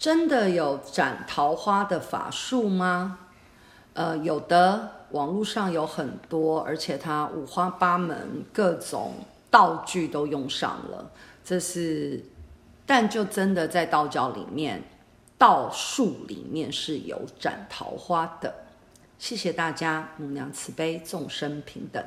真的有斩桃花的法术吗？呃有的网络上有很多而且它五花八门各种道具都用上了。这是但就真的在道教里面道术里面是有斩桃花的。谢谢大家母娘慈悲众生平等。